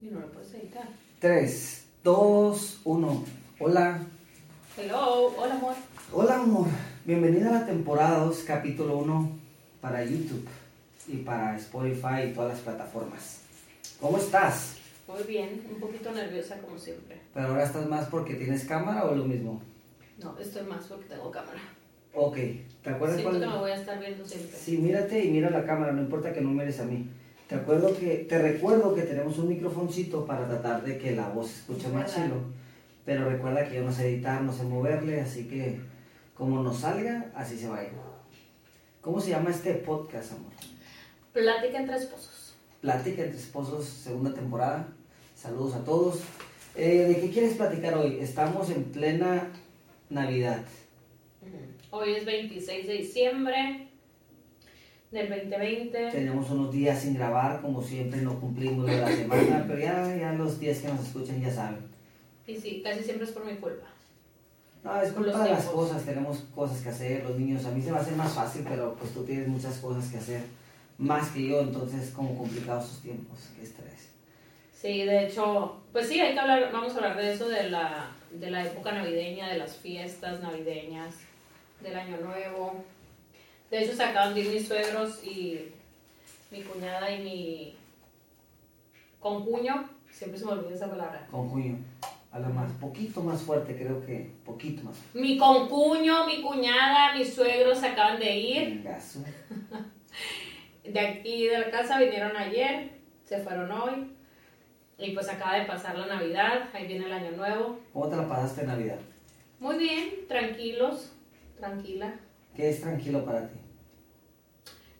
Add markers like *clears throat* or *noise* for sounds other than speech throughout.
Y no lo puedes editar. 3, 2, 1. Hola. Hello, hola amor. Hola, amor. Bienvenida a la temporada 2, capítulo 1 para YouTube y para Spotify y todas las plataformas. ¿Cómo estás? Muy bien, un poquito nerviosa como siempre. ¿Pero ahora estás más porque tienes cámara o lo mismo? No, estoy más porque tengo cámara. Ok. ¿Te acuerdas Siento cuál? que me voy a estar viendo siempre. Sí, mírate y mira la cámara, no importa que no mires a mí. Te acuerdo que te recuerdo que tenemos un microfoncito para tratar de que la voz se escuche más chilo. Pero recuerda que yo no sé editar, no sé moverle, así que como nos salga, así se va a ir. ¿Cómo se llama este podcast, amor? Plática entre esposos. Plática entre esposos, segunda temporada. Saludos a todos. Eh, ¿De qué quieres platicar hoy? Estamos en plena Navidad. Hoy es 26 de diciembre del 2020. Tenemos unos días sin grabar, como siempre no cumplimos de la *laughs* semana, pero ya, ya los días que nos escuchan ya saben. Y sí, casi siempre es por mi culpa. No, es culpa de las cosas, tenemos cosas que hacer, los niños, a mí se me hace más fácil, pero pues tú tienes muchas cosas que hacer, más que yo, entonces es como complicados sus tiempos, qué estrés. Sí, de hecho, pues sí, hay que hablar, vamos a hablar de eso, de la, de la época navideña, de las fiestas navideñas, del año nuevo. De hecho, se acaban de ir mis suegros y mi cuñada y mi concuño, siempre se me olvida esa palabra. Con Julio, habla más, poquito más fuerte, creo que, poquito más. Mi concuño, mi cuñada, mis suegros se acaban de ir. De aquí de la casa vinieron ayer, se fueron hoy. Y pues acaba de pasar la Navidad, ahí viene el año nuevo. ¿Cómo te la pasaste en Navidad? Muy bien, tranquilos, tranquila. ¿Qué es tranquilo para ti?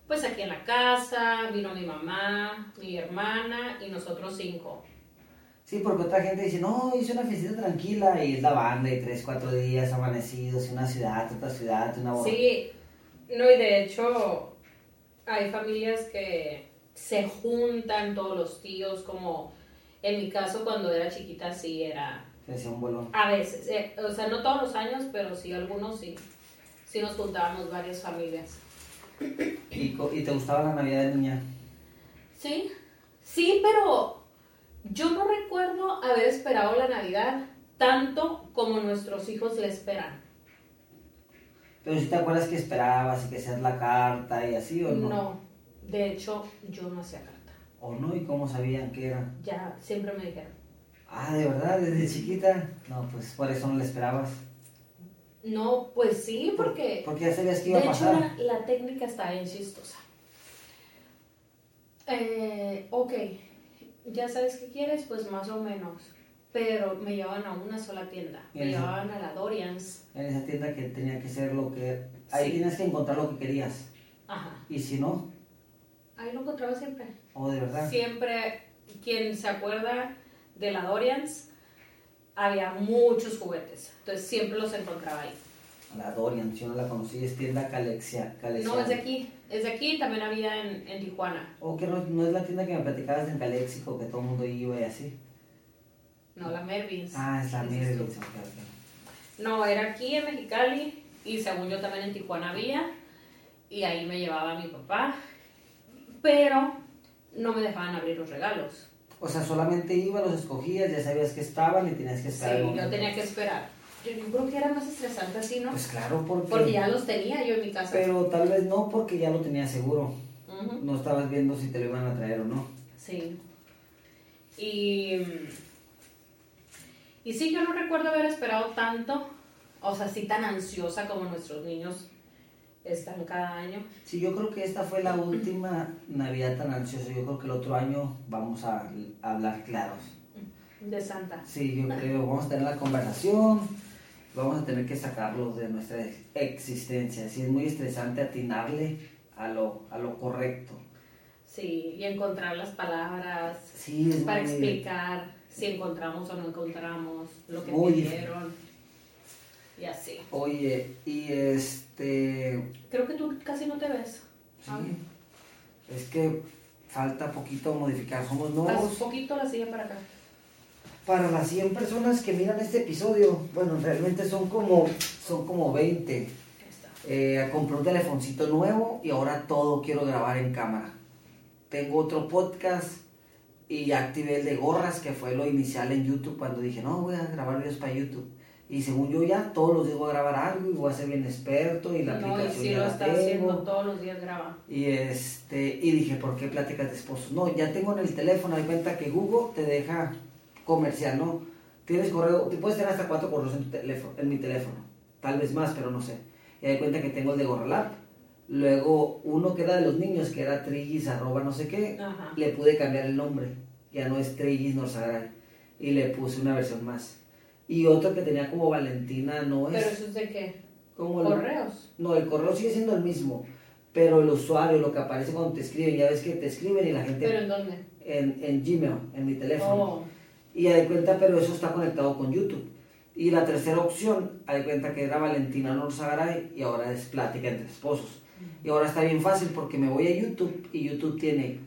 Pues aquí en la casa, vino mi mamá, mi hermana y nosotros cinco. Sí, porque otra gente dice, no, hice una fiesta tranquila y es la banda y tres, cuatro días amanecidos una ciudad, otra ciudad, una boda. Sí, no, y de hecho hay familias que se juntan, todos los tíos, como en mi caso cuando era chiquita sí era decía un bolón. A veces, eh, o sea, no todos los años, pero sí algunos sí. Sí nos juntábamos varias familias. ¿Y, ¿Y te gustaba la Navidad de niña? Sí, sí, pero yo no recuerdo haber esperado la Navidad tanto como nuestros hijos la esperan. Pero si te acuerdas que esperabas y que hacías la carta y así o no? No, de hecho, yo no hacía carta. ¿O no? ¿Y cómo sabían que era? Ya siempre me dijeron. Ah, ¿de verdad? ¿Desde chiquita? No, pues por eso no la esperabas. No, pues sí, porque Porque ya sabías de que iba a hecho pasar. la, la técnica está bien chistosa. Eh, ok, ya sabes qué quieres, pues más o menos. Pero me llevaban a una sola tienda. Me llevaban a la Dorians. En esa tienda que tenía que ser lo que... Ahí Sí. tienes que encontrar lo que querías. Ajá. Y si no, Ahí lo encontraba siempre. o de verdad. Siempre, quien se acuerda de la Dorians, había muchos juguetes. Entonces siempre los encontraba ahí. La Dorian, si yo no la conocí, es tienda Calexia. Calexia. No, es de aquí. Es de aquí, también había en, en Tijuana. O que no, no es la tienda que me platicabas en Calexico, que todo el mundo iba y así. No, la Mervyn's. Ah, es la ok. No, era aquí en Mexicali y según yo también en Tijuana había y ahí me llevaba mi papá, pero no me dejaban abrir los regalos. O sea, solamente ibas, los escogías, ya sabías que estaban y tenías que Sí, esperar. el yo tenía que esperar. Yo, creo que era más estresante así, ¿no? Pues claro, porque... Porque ya los tenía yo en mi casa. Pero tal vez no, porque ya lo tenías seguro. Ujú, No estabas viendo si te lo iban a traer o no. Sí. Y, y sí, yo no recuerdo haber esperado tanto, o sea, así tan ansiosa como nuestros niños están cada año. Sí, yo creo que esta fue la última Navidad tan ansiosa. Yo creo que el otro año vamos a, a hablar claros. De Santa. Sí, yo creo, vamos a tener la conversación, vamos a tener que sacarlos de nuestra ex- existencia. Sí, es muy estresante atinarle a lo, a lo correcto. Sí, y encontrar las palabras Sí, es para muy- explicar si encontramos o no encontramos lo que pidieron. Y así. Oye, y este... Creo que tú casi no te ves. Sí, es que falta poquito modificar. Somos nuevos. un poquito la silla para acá. Para las 100 personas que miran este episodio, bueno, realmente son como, son como 20. Ahí está. Eh, compré un telefoncito nuevo y ahora todo quiero grabar en cámara. Tengo otro podcast y ya activé el de gorras, que fue lo inicial en YouTube, cuando dije, no, voy a grabar videos para YouTube. Y según yo ya todos los días voy a grabar algo y voy a ser bien experto y la No, y aplicación sí ya lo la está tengo. haciendo todos los días graba. Y este, y dije, ¿por qué pláticas de esposos? No, ya tengo en el teléfono, hay cuenta que Google te deja comercial, ¿no? Tienes correo, te puedes tener hasta cuatro correos en, tu teléfono, en mi teléfono, tal vez más, pero no sé. Y hay cuenta que tengo el de Gorralab. Luego, uno que era de los niños, que era Trigis, arroba no sé qué, Ajá. le pude cambiar el nombre. Ya no es Trigis Norzagaray. Y le puse una versión más. Y otro que tenía como Valentina, no es. Pero eso es de qué? como Correos. no, el correo sigue siendo el mismo, pero el usuario, lo que aparece cuando te escriben, ya ves que te escriben y la gente ¿Pero en dónde? en, en Gmail, en mi teléfono. Oh. Y ya de cuenta, pero eso está conectado con YouTube. Y la tercera opción, hay cuenta que era Valentina Norzagaray y ahora es Plática entre Esposos. Y ahora está bien fácil porque me voy a YouTube y YouTube tiene,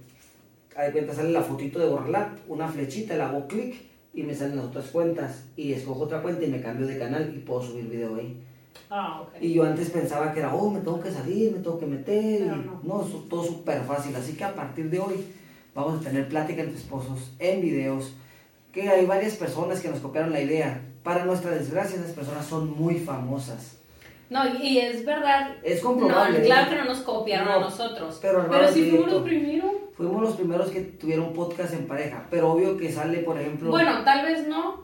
hay cuenta, sale la fotito de Borrelab, una flechita, le hago clic y me salen las otras cuentas. Y escojo otra cuenta y me cambio de canal y puedo subir video ahí. Ah, ok. Y yo antes pensaba que era, oh, me tengo que salir, me tengo que meter. Y no. no, eso- todo súper fácil. Así que a partir de hoy vamos a tener plática entre esposos en videos. Que hay varias personas que nos copiaron la idea. Para nuestra desgracia, esas personas son muy famosas. No, y es verdad. Es No, comprobable. claro que no nos copiaron No, a nosotros. pero Pero, sí fuimos los primeros. Fuimos los primeros que tuvieron podcast en pareja. Pero obvio que sale, por ejemplo. Bueno, tal vez no.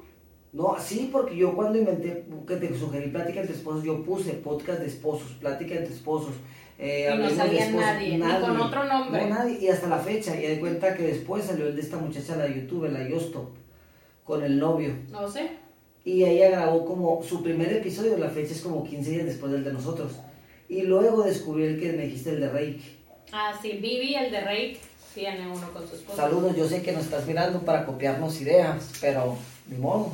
No, sí, porque yo cuando inventé, que te sugerí plática entre esposos, yo puse podcast de esposos, plática entre esposos. eh, Y no salía esposos, nadie, ni con otro nombre. No, nadie, y hasta la fecha, y de cuenta que después salió el de esta muchacha, la youtuber, la Yostop, con el novio. No sé. Y ella grabó como su primer episodio, la fecha es como 15 días después del de nosotros. Y luego descubrí el que me dijiste, el de Reiki. Ah, sí, Vivi, el de Rake, tiene uno con su esposa. Saludos, yo sé que nos estás mirando para copiarnos ideas, pero ni modo.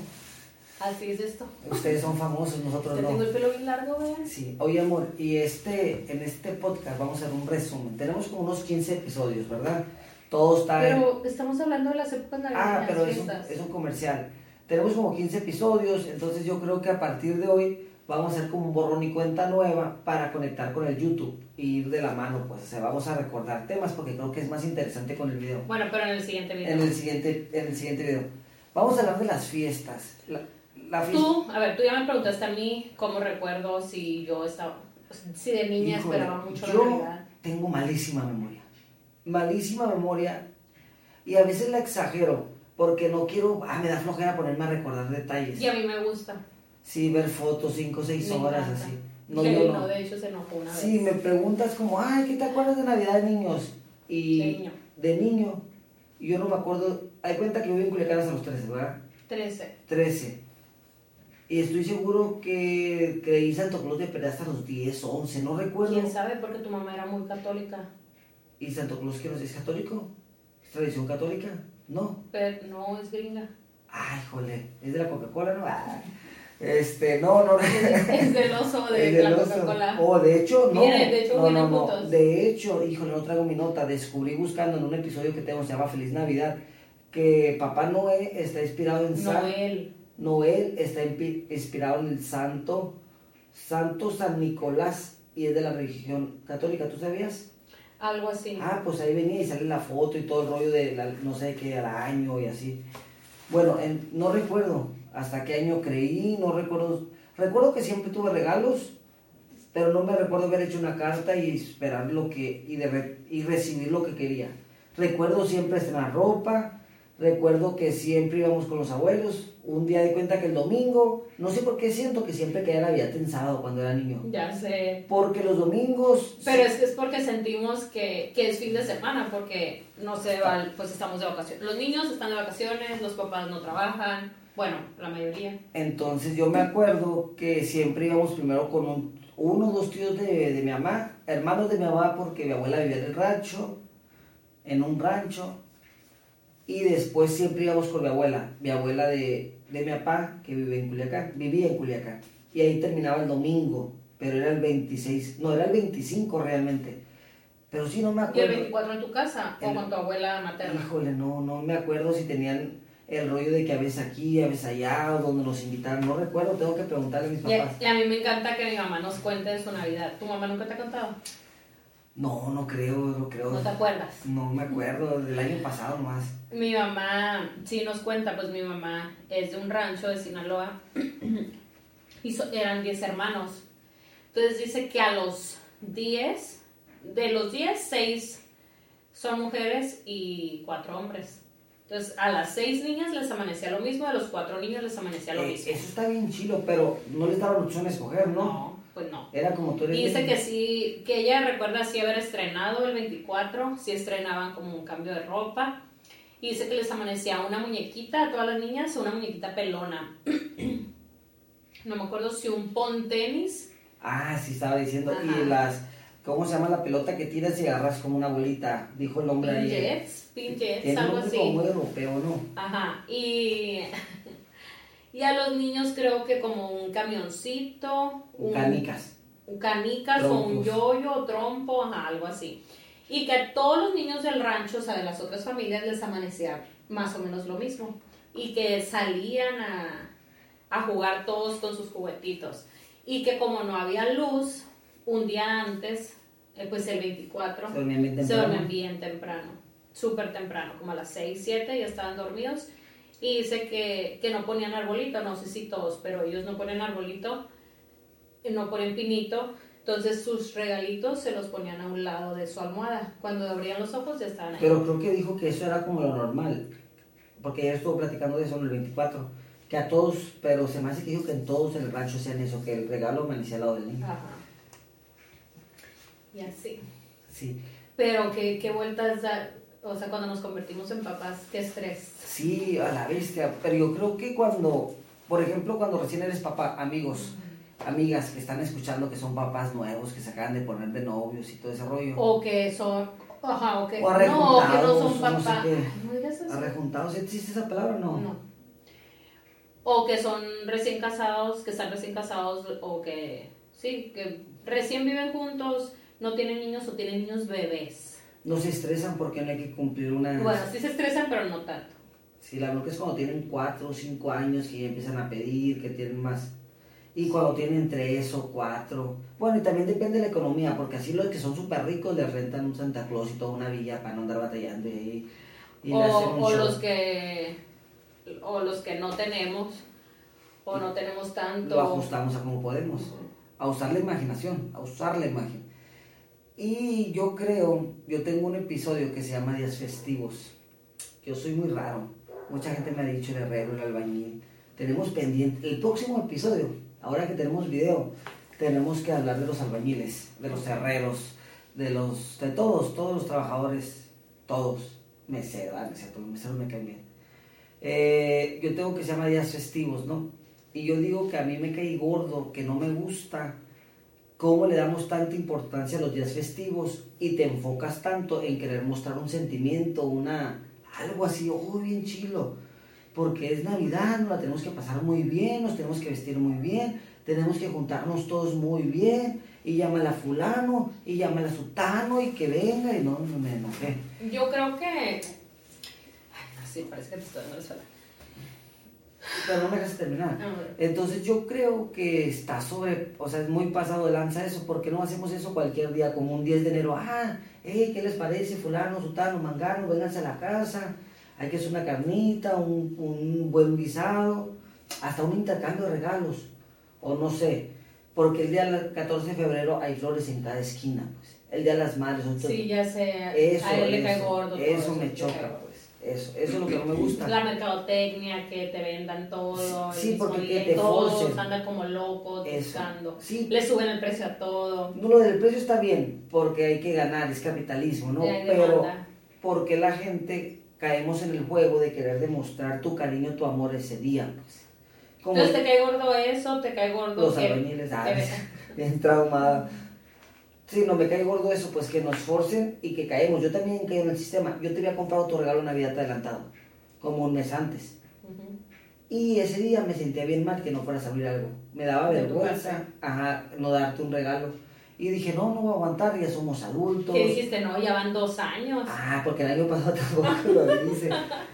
Así es esto. Ustedes son famosos, nosotros Yo no. tengo el pelo bien largo, vean. Sí, oye amor, y este, en este podcast vamos a hacer un resumen. Tenemos como unos 15 episodios, ¿verdad? Todo está en... Pero estamos hablando de las épocas navideñas, Ah, pero es un, es un comercial. Tenemos como 15 episodios, entonces yo creo que a partir de hoy vamos a hacer como un borrón y cuenta nueva para conectar con el YouTube y ir de la mano, pues, o sea, vamos a recordar temas porque creo que es más interesante con el video. Bueno, pero en el siguiente video. En el siguiente, en el siguiente video. Vamos a hablar de las fiestas. La, la fiesta... Tú, a ver, tú ya me preguntaste a mí cómo recuerdo si yo estaba, si de niña Híjole, esperaba mucho la yo Navidad. tengo malísima memoria. Malísima memoria. Y a veces la exagero. Porque no quiero. Ah, me da flojera ponerme a recordar detalles. Y a mí me gusta. Sí, ver fotos 5 o 6 Me horas encanta. así. No, Sí, yo no, no. de hecho se enojó una Sí, vez. me preguntas como, ay, ¿qué te acuerdas de Navidad, niños? Y De niño. de niño, y yo no me acuerdo. Hay cuenta que yo vivo en Culiacán hasta los 13, ¿verdad? 13. 13. Y estoy seguro que creí Santo Claus de Pérez hasta los 10, 11, no recuerdo. ¿Quién sabe? Porque tu mamá era muy católica. ¿Y Santo Claus que no es católico? ¿Es tradición católica? No. Pero no es gringa. Ay, jole, ¿es de la Coca-Cola, no? Ah, Este, no, no. Es del oso *laughs* de del la. Coca-Cola. Oh, de hecho, no. Viene, de hecho, no, no, no. De hecho, híjole, no traigo mi nota. Descubrí buscando en un episodio que tengo, se llama Feliz Navidad, que Papá Noé está inspirado en San... Noel. Noel está inspirado en el santo, Santo San Nicolás, y es de la religión católica, ¿tú sabías? Algo así. Ah, pues ahí venía y sale la foto y todo el rollo de la- no sé qué año y así. Bueno, en- no recuerdo hasta qué año creí, no recuerdo. Recuerdo que siempre tuve regalos, pero no me recuerdo haber hecho una carta y esperar lo que y, de y recibir lo que quería. Recuerdo siempre estrenar ropa, recuerdo que siempre íbamos con los abuelos. Un día de cuenta que el domingo, no sé por qué siento que siempre caía Navidad tensado cuando era niño. Ya sé. Porque los domingos Pero es que es porque sentimos que, que es fin de semana, porque no se va, pues estamos de vacaciones. Los niños están de vacaciones, los papás no trabajan, bueno, la mayoría. Entonces yo me acuerdo que siempre íbamos primero con un- uno o dos tíos de, de mi mamá, hermanos de mi mamá porque mi abuela vivía en el rancho, en un rancho, y después siempre íbamos con mi abuela, mi abuela de, de mi papá que vive en Culiacán, vivía en Culiacán, y ahí terminaba el domingo, pero era el 26, no, era el 25 realmente, pero sí no me ¿Y el acuerdo. 24 en tu casa o con tu abuela materna? Híjole, no, no me acuerdo si tenían el rollo de que a veces aquí, a veces allá, o donde nos invitaron, no recuerdo, tengo que preguntarle a mis papás. y a mí me encanta que mi mamá nos cuente de su Navidad. ¿Tu mamá nunca te ha contado? No, no creo, no creo. ¿No te acuerdas? No me acuerdo, del año pasado más. Mi mamá, sí nos cuenta, pues mi mamá es de un rancho de Sinaloa y so- eran 10 hermanos. Entonces dice que a los 10, de los 10, 6 son mujeres y 4 hombres. Entonces a las 6 niñas les amanecía lo mismo, a los 4 niños les amanecía lo Eh, mismo. eso está bien chilo, pero no les daban opción a escoger, ¿no? No, pues no. Era como tú eres. Y dice bien- que sí, que ella recuerda sí haber estrenado el 24, sí estrenaban como un cambio de ropa. Y dice que les amanecía una muñequita a todas las niñas, una muñequita pelona. *clears throat* No me acuerdo si un pon tenis. Ah, sí, estaba diciendo. Ajá. Y las. ¿Cómo se llama la pelota que tiras y agarras como una bolita? Dijo el hombre ahí. Jets, Pin Jets, algo así. como europeo, ¿no? Ajá, y, *laughs* y a los niños creo que como un camioncito, un, Canicas. un canicas o un yoyo o trompo, ajá, algo así. Y que a todos los niños del rancho, o sea, de las otras familias, les amanecía más o menos lo mismo. Y que salían a, a jugar todos con sus juguetitos. Y que como no había luz, un día antes, eh, pues el 24, Se dormían bien se temprano. dormían bien temprano, súper temprano, como a las 6, 7 ya estaban dormidos. Y dice que, que no ponían arbolito, no sé si todos, pero ellos no ponen arbolito, eh, no ponen pinito. Entonces sus regalitos se los ponían a un lado de su almohada. Cuando abrían los ojos ya estaban ahí. Pero creo que dijo que eso era como lo normal. Porque ayer estuvo platicando de eso en el 24. Que a todos, pero se me hace que dijo que en todos en el rancho hacían eso, que el regalo amanecía al lado del niño. Ajá. Y así. Sí. Pero qué, qué vueltas da, o sea, cuando nos convertimos en papás, qué estrés. Sí, a la bestia. Pero yo creo que cuando, por ejemplo, cuando recién eres papá, amigos, amigas que están escuchando que son papás nuevos, que se acaban de poner de novios y todo ese rollo. O que son, ajá, o que, O no, que no son o no sé papás. no digas eso. ¿Arrejuntados? ¿Existe esa palabra o no? No. O que son recién casados, que están recién casados, o que, sí, que recién viven juntos, no tienen niños o tienen niños bebés. No se estresan porque no hay que cumplir una... Bueno, sí se estresan, pero no tanto. Sí, la bronca es cuando tienen 4 o 5 años ya empiezan a pedir, que tienen más. Y cuando tienen 3 o 4. Bueno, y también depende de la economía, porque así los que son súper ricos les rentan un Santa Claus y toda una villa para no andar batallando y. Y O, o los que, o los que no tenemos, o no tenemos tanto. Lo ajustamos a como podemos. A usar la imaginación, a usar la imagen. Y yo creo, yo tengo un episodio que se llama Días Festivos. Yo soy muy raro. Mucha gente me ha dicho el herrero, el albañil. Tenemos pendiente, el próximo episodio, ahora que tenemos video, tenemos que hablar de los albañiles, de los herreros, de los, de todos, todos los trabajadores, todos. Meseros, ah, no es cierto, los meseros me caen bien. Eh, yo tengo que se llama días festivos, ¿no? Y yo digo que a mí me cae gordo, que no me gusta cómo le damos tanta importancia a los días festivos y te enfocas tanto en querer mostrar un sentimiento, una algo así, oh, bien chilo, porque es Navidad, nos la tenemos que pasar muy bien, nos tenemos que vestir muy bien, tenemos que juntarnos todos muy bien, y llámala a fulano, y llámala a sutano, y que venga, y no, no me enojé. Yo creo que. Ay, no, sí, parece que te estoy dando suelo. Pero no me dejas terminar. Entonces yo creo que está sobre, o sea, es muy pasado de lanza eso, porque no hacemos eso cualquier día, como un 10 de enero, ah, hey, ¿qué les parece? Fulano, sutano, mangano, vénganse a la casa, hay que hacer una carnita, un, un buen guisado, hasta un intercambio de regalos, o no sé, porque el día del 14 de febrero hay flores en cada esquina, pues, el día de las madres, Sí, ya sé. eso, a él le cae eso, gordo. eso me choca, eso, eso es lo que no me gusta. La mercadotecnia, que te vendan todo. Sí, mismo porque que te todos andan como locos Eso. buscando. Sí, Le suben el precio a todo. No, lo del precio está bien, porque hay que ganar, es capitalismo, ¿no? y Pero porque la gente caemos en el juego de querer demostrar tu cariño, tu amor ese día, pues. Como Entonces te cae gordo eso, te cae gordo los que albañiles, ah, *laughs* bien traumada. Sí, no me cae gordo eso, pues que nos forcen y que caemos. Yo también caí en el sistema. Yo te había comprado tu regalo Navidad adelantado, como un mes antes. Y ese día me sentía bien mal que no fueras a abrir algo. Me daba vergüenza, ajá, no darte un regalo. Y dije, no, no voy a aguantar, ya somos adultos. Que dijiste, no, ya van dos años. Ah, porque el año pasado *laughs* tampoco lo hice.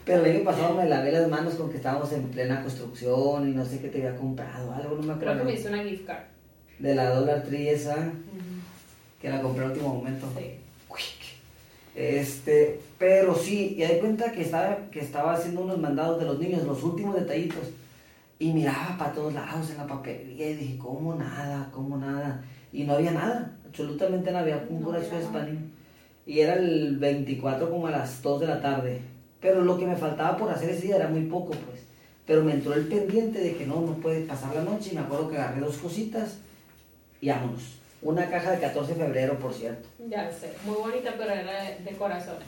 Pero el año pasado me lavé las manos con que estábamos en plena construcción y no sé qué te había comprado, algo, no me Creo acuerdo. que me hizo una gift card. De la Dollar Tree esa. Que la compré al último momento. Sí. Este, pero sí, y di cuenta que estaba, que estaba haciendo unos mandados de los niños, los últimos detallitos. Y miraba para todos lados en la papelería y dije, ¿cómo nada? ¿Cómo nada? Y no había nada, absolutamente nada, había un No nada. español. Y era el 24 como a las 2 de la tarde. Pero lo que me faltaba por hacer ese día era muy poco, pues. Pero me entró el pendiente de que no, no puede pasar la noche. Y me acuerdo que agarré dos cositas y vámonos. Una caja de 14 de febrero, por cierto. Ya sé, muy bonita, pero era de, corazones.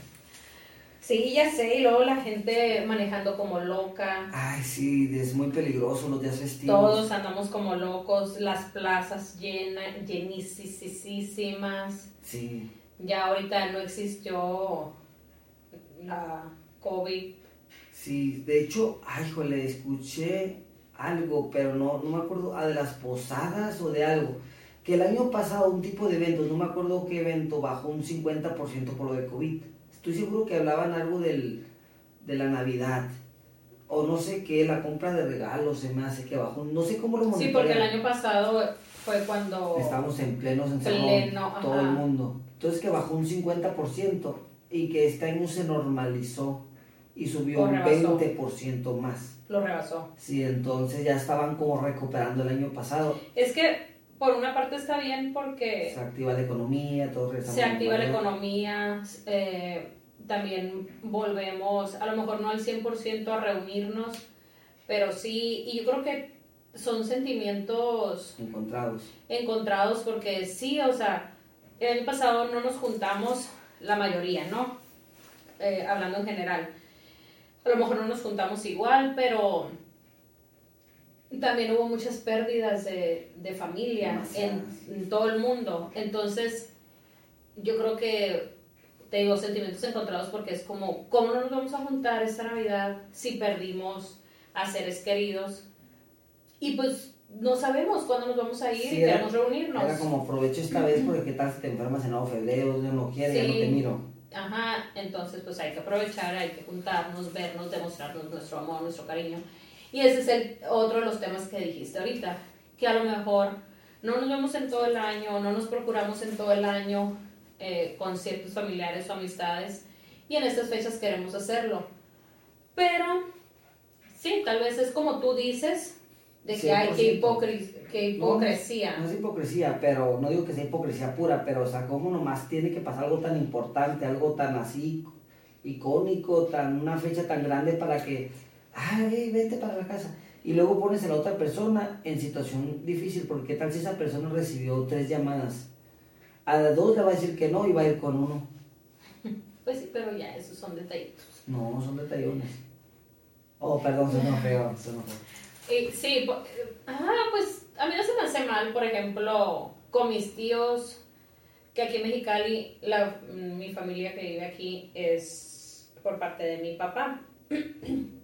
Sí, ya sé, y luego la gente manejando como loca. Ay, sí, es muy peligroso los días festivos. Todos andamos como locos, las plazas llenas, llenísimas. Sí. Ya ahorita no existió la COVID. Sí, de hecho, ay, jole, escuché algo, pero no, no me acuerdo, ah, de las posadas o de algo. Que el año pasado un tipo de eventos, no me acuerdo qué evento, bajó un 50% por lo de COVID. Estoy seguro que hablaban algo del, de la Navidad. O no sé qué, la compra de regalos se me hace que bajó. No sé cómo lo Sí, porque el monitorean. año pasado fue cuando... Estábamos en plenos encerrón, Pleno, todo el mundo. Entonces que bajó un 50% y que este año se normalizó y subió un rebasó. 20% más. Lo rebasó. Sí, entonces ya estaban como recuperando el año pasado. Es que por una parte está bien porque Se activa la economía, todo se activa la economía, eh, también volvemos, a lo mejor no al 100% a reunirnos, pero sí, y yo creo que son sentimientos Encontrados. encontrados porque sí, o sea, el año pasado no nos juntamos la mayoría, ¿no? Eh, hablando en general. A lo mejor no nos juntamos igual, pero también hubo muchas pérdidas de, de familia en, todo el mundo. Entonces, yo creo que, te digo, sentimientos encontrados porque es como, ¿cómo no nos vamos a juntar esta Navidad si perdimos a seres queridos? Y pues no sabemos cuándo nos vamos a ir Sí, y era- queremos reunirnos. Era como aprovecho esta vez porque qué tal si te enfermas en nuevo febrero, Dios no quiere, ya no Sí. te miro. Ajá, entonces pues hay que aprovechar, hay que juntarnos, vernos, demostrarnos nuestro amor, nuestro cariño. Y ese es el otro de los temas que dijiste ahorita, que a lo mejor no nos vemos en todo el año, no nos procuramos en todo el año eh, con ciertos familiares o amistades, y en estas fechas queremos hacerlo. Pero, sí, tal vez es como tú dices, de que hay que, 100%. que hipocresía. No, no es hipocresía, pero no digo que sea hipocresía pura, pero o sea, como nomás tiene que pasar algo tan importante, algo tan así icónico, tan una fecha tan grande para que, ay, vete para la casa. Y luego pones a la otra persona en situación difícil, porque tal si esa persona recibió tres llamadas. A las dos le va a decir que no y va a ir con uno. *laughs* Pues sí, pero ya, esos son detallitos. No, son detallones. Oh, perdón, se me feo, se. Y, *laughs* sí, po- ah, pues a mí no se me hace mal, por ejemplo, con mis tíos, que aquí en Mexicali, la, mi familia que vive aquí es por parte de mi papá. *clears throat*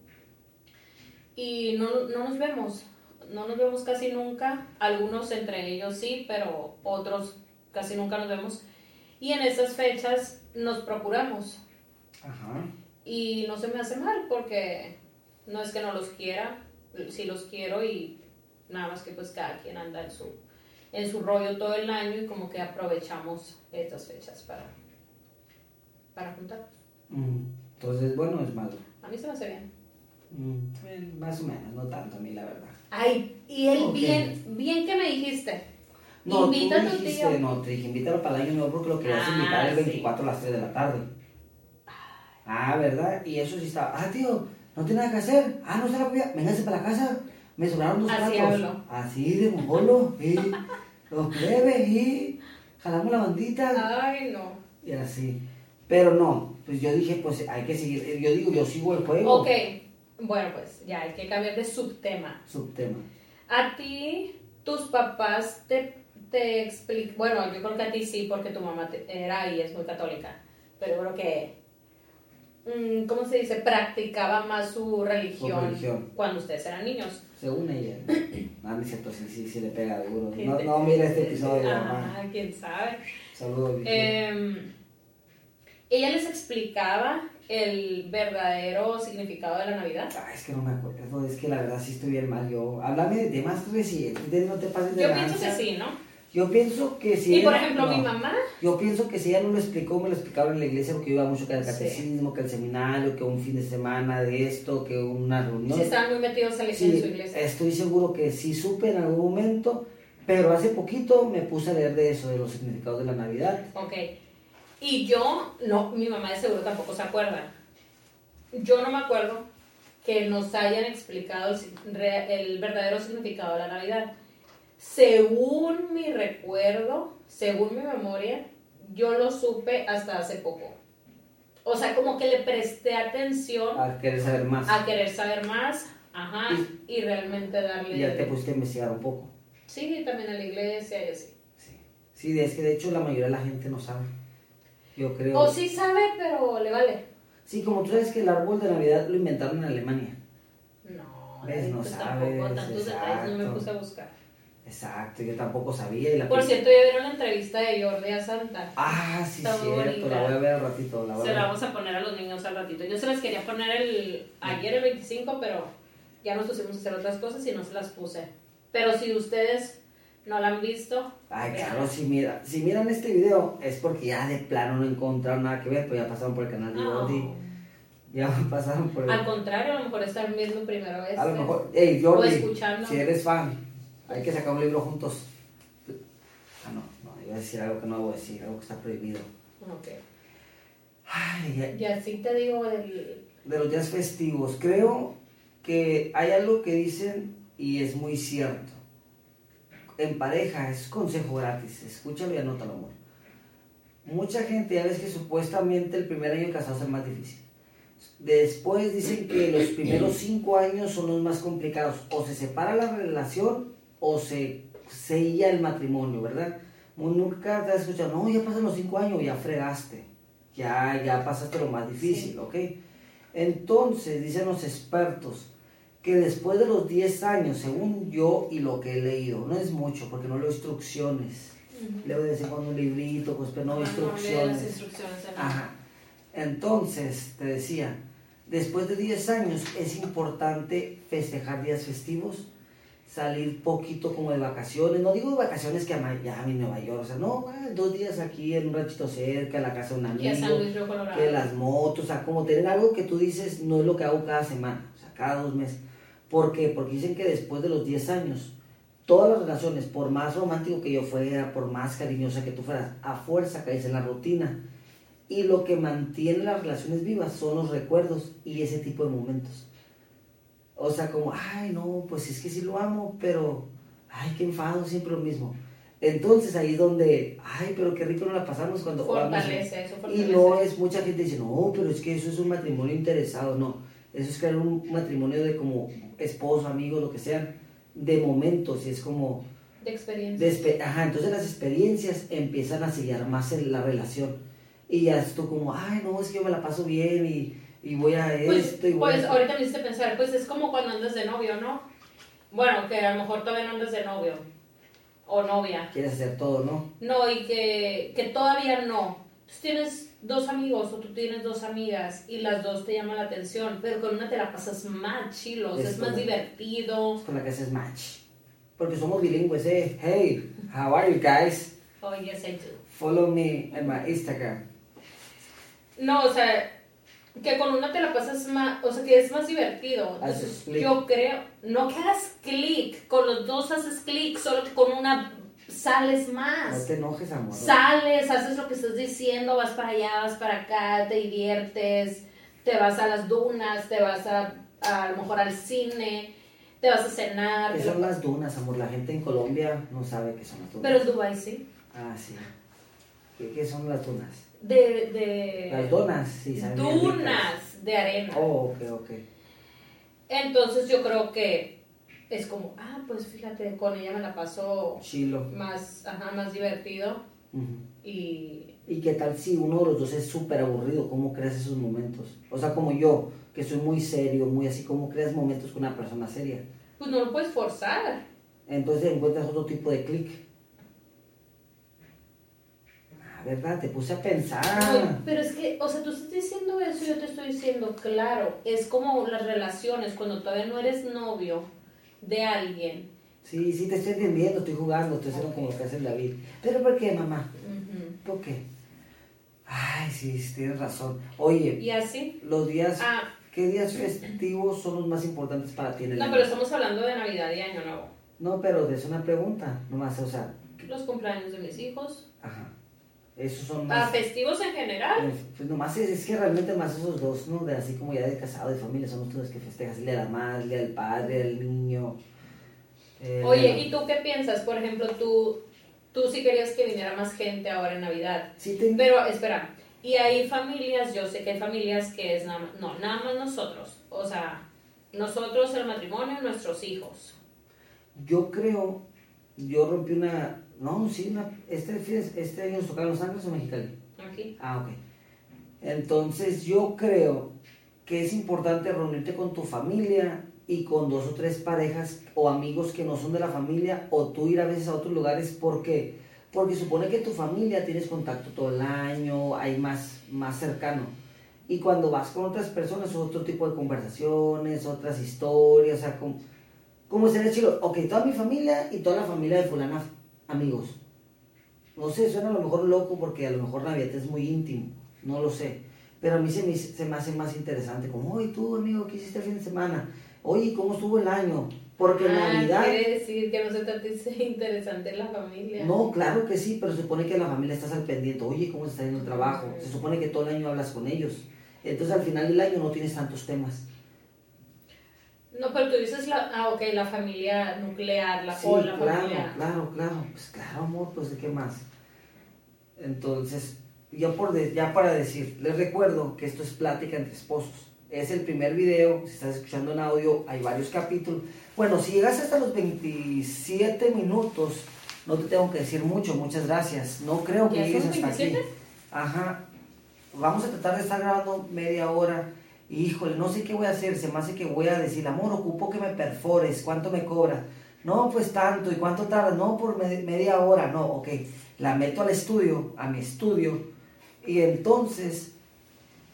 Y no, no nos vemos, no nos vemos casi nunca, algunos entre ellos sí, pero otros casi nunca nos vemos. Y en esas fechas nos procuramos. Ajá. Y no se me hace mal porque no es que no los quiera, sí los quiero y nada más que pues cada quien anda en su, en su rollo todo el año y como que aprovechamos estas fechas para, para juntarnos. Mm, Entonces, bueno, es malo. A mí se me hace bien. Mm, eh, más o menos, no tanto a mí, la verdad. Ay, y él bien, bien que me dijiste. No, Invita a tú tu dijiste, tío. no, te dije, invítalo para el año nuevo porque lo querías Ah, invitar el sí. 24 a las 3 de la tarde. Ah, ¿verdad? Y eso sí estaba, ah, tío, no tiene nada que hacer. Ah, no se la voy a, véngase para la casa. Me sobraron dos Así platos. Así de mongolo, y los plebes, y jalamos la bandita. Ay, no. Y así. Pero no, pues yo dije, pues hay que seguir. Yo digo, yo sigo el juego. Ok, bueno pues ya hay que cambiar de subtema. Subtema. A ti, tus papás te, te explican, bueno, yo creo que a ti sí, porque tu mamá era y es muy católica, pero creo que, mm, ¿cómo se dice? Practicaba más su religión, religión. cuando ustedes eran niños. Según ella. *coughs* Ah, no es cierto, sí, sí, sí le pega duro. ¿Quién No, no mira este episodio, mamá. Ah, quién sabe. Saludos. Em, ella les explicaba el verdadero significado de la Navidad. Ah, es que no me acuerdo, es que la verdad sí estoy bien mal yo. Háblame de temas recientes, no te pases de Yo pienso que sí, ¿no? Yo pienso que si y por ella- ejemplo, no. mi mamá, Yo pienso que si ella no lo explicó, me lo explicaron en la iglesia porque yo iba mucho que al Sí. catecismo, que al seminario, que un fin de semana de esto, que una reunión. sí estaban muy metidos la- Sí, en su iglesia. estoy seguro que sí supe en algún momento, pero hace poquito me puse a leer de eso, de los significados de la Navidad. Ok. Y yo, no, mi mamá de seguro tampoco se acuerda. Yo no me acuerdo que nos hayan explicado el, verdadero significado de la Navidad. Según mi recuerdo, según mi memoria, yo lo supe hasta hace poco. O sea, como que le presté atención A querer saber más. a querer saber más, ajá, y realmente darle... Y ya te pusiste a investigar un poco. Sí, también a la iglesia y así. Sí, sí es que de hecho la mayoría de la gente no sabe. Yo creo. O sí sabe, pero le vale. Sí, como tú sabes que el árbol de Navidad lo inventaron en Alemania. No, ¿Ves? No pues sabes, tampoco, tantos detalles no me exacto. puse a buscar. Exacto, yo tampoco sabía. Y la Por cierto, ya vieron la entrevista de Jordi a Santa. Ah, sí, Está cierto, la voy a ver al ratito. La voy Se a la vamos a poner a los niños al ratito. Yo se las quería poner el ayer el 25, pero ya nos pusimos a hacer otras cosas y no se las puse. Pero si ustedes no la han visto, Ay, claro, si, mira, si miran este video es porque ya de plano no encontraron nada que ver, pues ya pasaron por el canal de. Jordi. Ya *laughs* pasaron por el... Al contrario, a lo mejor están viendo primera vez. A lo eh, mejor, hey O Jordi, escuchando. si eres fan, hay que sacar un libro juntos. Ah, no, no, iba a decir algo que no debo decir, algo que está prohibido. Ok. Ay, Y así te digo el... de los días festivos, creo que hay algo que dicen y es muy cierto. En pareja, es consejo gratis, escúchalo y anótalo, amor. Mucha gente ya ves que supuestamente el primer año casado es el más difícil. Después dicen que los primeros cinco años son los más complicados. O se separa la relación o se sella el matrimonio, ¿verdad? Nunca te has escuchado, no, ya pasan los cinco años, ya fregaste. Ya, ya pasaste lo más difícil, ¿ok? Entonces, dicen los expertos que después de los 10 años, según yo y lo que he leído, no es mucho porque no leo instrucciones. Leo de vez en cuando un librito, pues, pero no Ah, lee instrucciones. las instrucciones. Ajá. Entonces, te decía, después de 10 años es importante festejar días festivos, salir poquito como de vacaciones, no digo de vacaciones que a Miami, Nueva York, o sea, no, dos días aquí en un ranchito cerca, en la casa de un amigo, que las motos, o sea, como tener algo que tú dices, no es lo que hago cada semana, o sea, cada dos meses. ¿Por qué? Porque dicen que después de los 10 años, todas las relaciones, por más romántico que yo fuera, por más cariñosa que tú fueras, a fuerza caes en la rutina. Y lo que mantiene las relaciones vivas son los recuerdos y ese tipo de momentos. O sea, como, ay, no, pues es que sí lo amo, pero, ay, qué enfado, siempre lo mismo. Entonces ahí es donde, ay, pero qué rico nos la pasamos cuando jugamos. Fortalece, eso Y fortalece. no es, mucha gente dice, no, pero es que eso es un matrimonio interesado, no. Eso es crear un matrimonio de como esposo, amigo, lo que sea, de momentos, y es como, De experiencia. de ajá, entonces las experiencias empiezan a sellar más en la relación. Y ya es tú como, ay, no, es que yo me la paso bien y, y voy a Pues, esto y voy pues a... ahorita me hiciste pensar, pues es como cuando andas de novio, ¿no? Bueno, que a lo mejor todavía no andas de novio o novia. Quieres hacer todo, ¿no? No, y que, que todavía no. Tú tienes dos amigos o tú tienes dos amigas y las dos te llaman la atención, pero con una te la pasas más chilo, o sea, es Es más divertido. Es con la que haces match. Porque somos bilingües, eh. Hey, how are you guys? Oh, yes, I do. Follow me en my Instagram. No, o sea, que con una te la pasas más, o sea, que es más divertido. Haces Entonces, clic. yo creo, no que hagas clic, con los dos haces clic, solo que con una sales No más. te enojes, amor. Sales, haces lo que estás diciendo, vas para allá, vas para acá, te diviertes, te vas a las dunas, te vas a, a, lo mejor al cine, te vas a cenar. ¿Qué son las dunas, amor? La gente en Colombia no sabe qué son las dunas. Pero es Dubai, sí. Ah, sí. ¿Qué, qué son las dunas? De, de Las donas, sí, saben dunas de arena. Oh, ok, ok. Entonces yo creo que es como, ah, pues fíjate, con ella me la paso Chilo. más, ajá, más divertido y ¿Y qué tal si uno de los dos es súper aburrido? ¿Cómo creas esos momentos? O sea, como yo, que soy muy serio, muy así, ¿cómo creas momentos con una persona seria? pues no lo puedes forzar. Entonces encuentras otro tipo de clic. Ah, ¿verdad? Te puse a pensar. Pero es que, o sea, tú estás diciendo eso y yo te estoy diciendo, claro, es como las relaciones, cuando todavía no eres novio de alguien Sí, sí, te estoy entendiendo, estoy jugando, estoy haciendo como lo que hace el David. ¿Pero por qué, mamá? Ujú. ¿Por qué? Ay, sí, sí, tienes razón. Oye, Y así. los días, Ah, ¿qué días festivos son los más importantes para ti en el no, año? pero estamos hablando de Navidad y Año Nuevo. No, pero es una pregunta, nomás, o sea, Los cumpleaños de mis hijos. ajá. Esos son Ah, festivos en general. Eh, Pues nomás es, es que realmente más esos dos, ¿no? De así como ya de casado, de familia, son los que festejas. El de la madre, del padre, el niño. eh, Oye, ¿y tú qué piensas? Por ejemplo, tú, tú sí querías que viniera más gente ahora en Navidad. Sí, te- Pero espera, y hay familias, yo sé que hay familias que es nada más, no, nada más nosotros. O sea, nosotros el matrimonio, nuestros hijos. Yo creo, yo rompí una. No, sí, una, este, este año nos tocaron Los Ángeles o Mexicali. Aquí. Ah, ok. Entonces yo creo que es importante reunirte con tu familia y con dos o tres parejas o amigos que no son de la familia o tú ir a veces a otros lugares porque porque supone que tu familia tienes contacto todo el año, hay más más cercano. Y cuando vas con otras personas, otro tipo de conversaciones, otras historias, o sea, como, como sería chido, ok, toda mi familia y toda la familia de fulana, amigos. No sé, suena a lo mejor loco porque a lo mejor Navidad es muy íntimo, no lo sé. Pero a mí se me, se me hace más interesante, como, oye, tú, amigo, ¿qué hiciste el fin de semana? Oye, ¿cómo estuvo el año? Porque en Ah, Navidad... quiere decir que no se te hace *laughs* interesante la familia. No, claro que sí, pero se supone que la familia estás al pendiente. Oye, ¿cómo se está yendo el trabajo? Se supone que todo el año hablas con ellos. Entonces al final del año no tienes tantos temas. No, pero tú dices la, ah, ok, la familia nuclear, la, Sí, o la claro, familia. claro, claro. Pues claro, amor, pues de qué más. Entonces, ya, por de- ya para decir, les recuerdo que esto es Plática entre Esposos. Es el primer video, si estás escuchando en audio, hay varios capítulos. Bueno, si llegas hasta los 27 minutos, no te tengo que decir mucho, muchas gracias. No creo que ¿Ya llegues hasta 27? aquí. Ajá. Vamos a tratar de estar grabando media hora. Híjole, no sé qué voy a hacer. Se me hace que voy a decir, amor, ocupo que me perfores. ¿Cuánto me cobra? No, pues tanto. ¿Y cuánto tarda? No, por me- media hora. No, ok. La meto al estudio, a mi estudio. Y entonces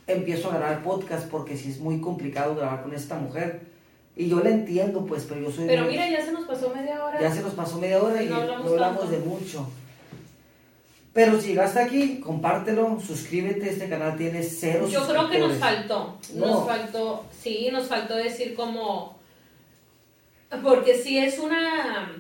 empiezo a grabar podcast porque si es muy complicado grabar con esta mujer. Y yo la entiendo, pues, pero yo soy... Pero muy- mira, ya se nos pasó media hora. ya se nos pasó media hora y No no hablamos de mucho. Pero si llegaste aquí, compártelo, suscríbete, este canal tiene cero Yo creo que nos faltó, No. nos faltó, sí, nos faltó decir como, porque si es una,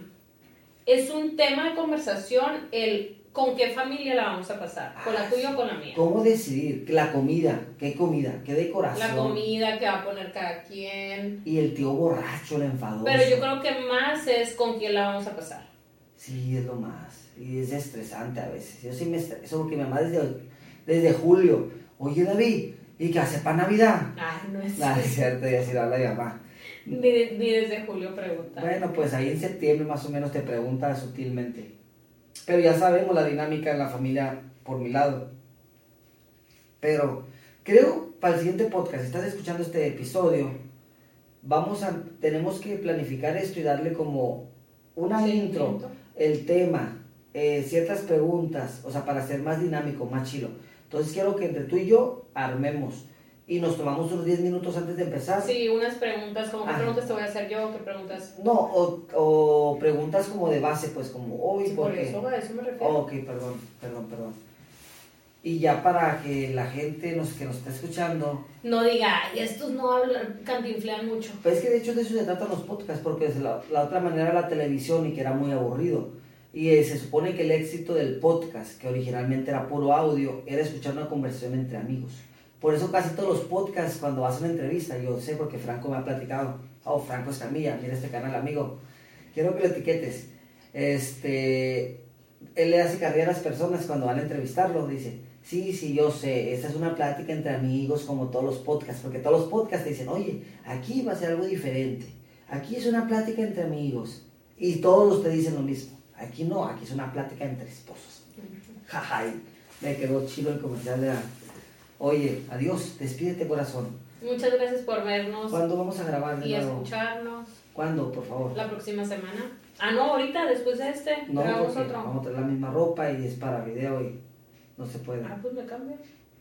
es un tema de conversación el con qué familia la vamos a pasar, con la Ah, tuya o con la mía. ¿Cómo decidir? La comida, ¿qué comida? ¿Qué decoración? La comida que va a poner cada quien. Y el tío borracho, el enfadoso. Pero yo creo que más es con quién la vamos a pasar. Sí, es lo más. Y es estresante a veces. Yo sí me estreso porque mi mamá desde, desde julio, oye David, ¿y qué hace para Navidad? Ay, no es Ah, es cierto, ya sí habla mi mamá. ni, ni desde julio pregunta. Bueno, pues ahí en septiembre más o menos te pregunta sutilmente. Pero ya sabemos la dinámica en la familia por mi lado. Pero creo para el siguiente podcast, si estás escuchando este episodio, vamos a tenemos que planificar esto y darle como una intro, el tema, eh, ciertas preguntas, o sea, para ser más dinámico, más chilo. Entonces quiero que entre tú y yo armemos y nos tomamos unos 10 minutos antes de empezar. Sí, unas preguntas, como qué Ajá. preguntas te voy a hacer yo, qué preguntas. No, o, o preguntas como de base, pues como, hoy, Sí, ¿por por qué? eso, a eso me refiero. ok, perdón, perdón, perdón. Y ya para que la gente nos, que nos está escuchando, No diga, ay, estos no hablan, cantinflean mucho. pues es que de hecho de eso se tratan los podcasts, porque es la, la otra manera era la televisión y que era muy aburrido. Y eh, se supone que el éxito del podcast, que originalmente era puro audio, era escuchar una conversación entre amigos. Por eso casi todos los podcasts, cuando vas a una entrevista, yo sé porque Franco me ha platicado, oh, Franco Escamilla, mira este canal, amigo, quiero que lo etiquetes. Este, él le hace carrera a las personas cuando van a entrevistarlo, dice, sí, sí, yo sé, esta es una plática entre amigos como todos los podcasts, porque todos los podcasts te dicen, oye, aquí va a ser algo diferente, aquí es una plática entre amigos, y todos te dicen lo mismo, aquí no, aquí es una plática entre esposos. Jaja, me quedó chido el comercial de la... Oye, adiós, despídete corazón. Muchas gracias por vernos ¿Cuándo vamos a grabar de y nuevo? escucharnos ¿Cuándo, por favor? la próxima semana. Ah, no, ahorita, después de este, No, grabamos otro. vamos a traer la misma ropa y es para video y no se puede. Ah, pues me cambio.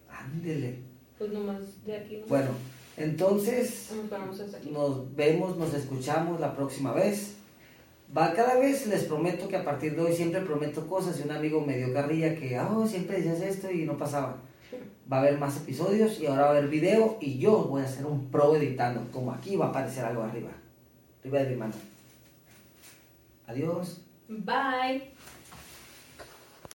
Ándele. Pues nomás de aquí. ¿no? Bueno, entonces Nos paramos hasta aquí. nos vemos, nos escuchamos la próxima vez. Va, cada vez les prometo que a partir de hoy siempre prometo cosas y un amigo me dio carrilla que, oh, siempre decías esto y no pasaba. Va a haber más episodios y ahora va a haber video y yo voy a ser un pro editando, como aquí va a aparecer algo arriba, arriba de mi mano. Adiós. Bye.